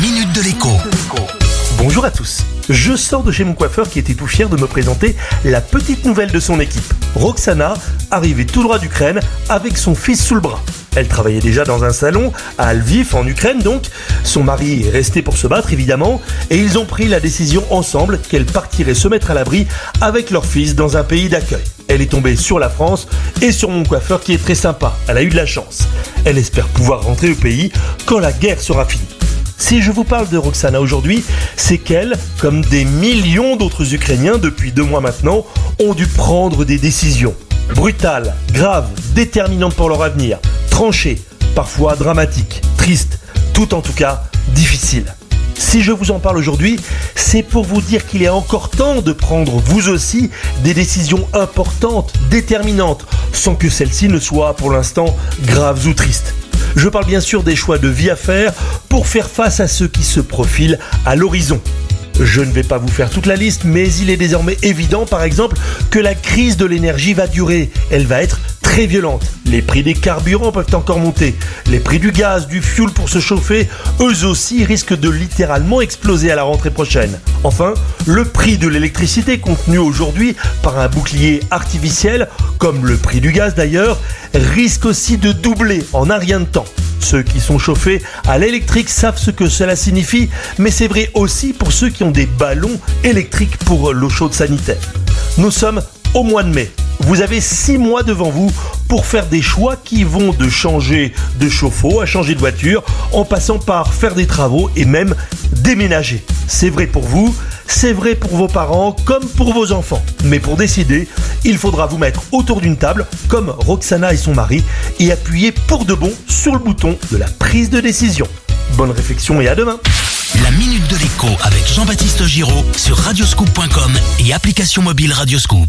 minute de l'écho. Bonjour à tous. Je sors de chez mon coiffeur qui était tout fier de me présenter la petite nouvelle de son équipe. Roxana, arrivée tout droit d'Ukraine avec son fils sous le bras. Elle travaillait déjà dans un salon à Lviv en Ukraine donc. Son mari est resté pour se battre évidemment et ils ont pris la décision ensemble qu'elle partirait se mettre à l'abri avec leur fils dans un pays d'accueil. Elle est tombée sur la France et sur mon coiffeur qui est très sympa. Elle a eu de la chance. Elle espère pouvoir rentrer au pays quand la guerre sera finie. Si je vous parle de Roxana aujourd'hui, c'est qu'elle, comme des millions d'autres Ukrainiens depuis deux mois maintenant, ont dû prendre des décisions. Brutales, graves, déterminantes pour leur avenir, tranchées, parfois dramatiques, tristes, tout en tout cas difficiles. Si je vous en parle aujourd'hui, c'est pour vous dire qu'il est encore temps de prendre vous aussi des décisions importantes, déterminantes, sans que celles-ci ne soient pour l'instant graves ou tristes. Je parle bien sûr des choix de vie à faire pour faire face à ceux qui se profilent à l'horizon. Je ne vais pas vous faire toute la liste, mais il est désormais évident, par exemple, que la crise de l'énergie va durer. Elle va être violente. Les prix des carburants peuvent encore monter. Les prix du gaz, du fuel pour se chauffer, eux aussi risquent de littéralement exploser à la rentrée prochaine. Enfin, le prix de l'électricité contenu aujourd'hui par un bouclier artificiel, comme le prix du gaz d'ailleurs, risque aussi de doubler en un rien de temps. Ceux qui sont chauffés à l'électrique savent ce que cela signifie, mais c'est vrai aussi pour ceux qui ont des ballons électriques pour l'eau chaude sanitaire. Nous sommes au mois de mai. Vous avez six mois devant vous pour faire des choix qui vont de changer de chauffe-eau à changer de voiture, en passant par faire des travaux et même déménager. C'est vrai pour vous, c'est vrai pour vos parents comme pour vos enfants. Mais pour décider, il faudra vous mettre autour d'une table, comme Roxana et son mari, et appuyer pour de bon sur le bouton de la prise de décision. Bonne réflexion et à demain La minute de l'écho avec Jean-Baptiste Giraud sur radioscoop.com et application mobile Radioscoop.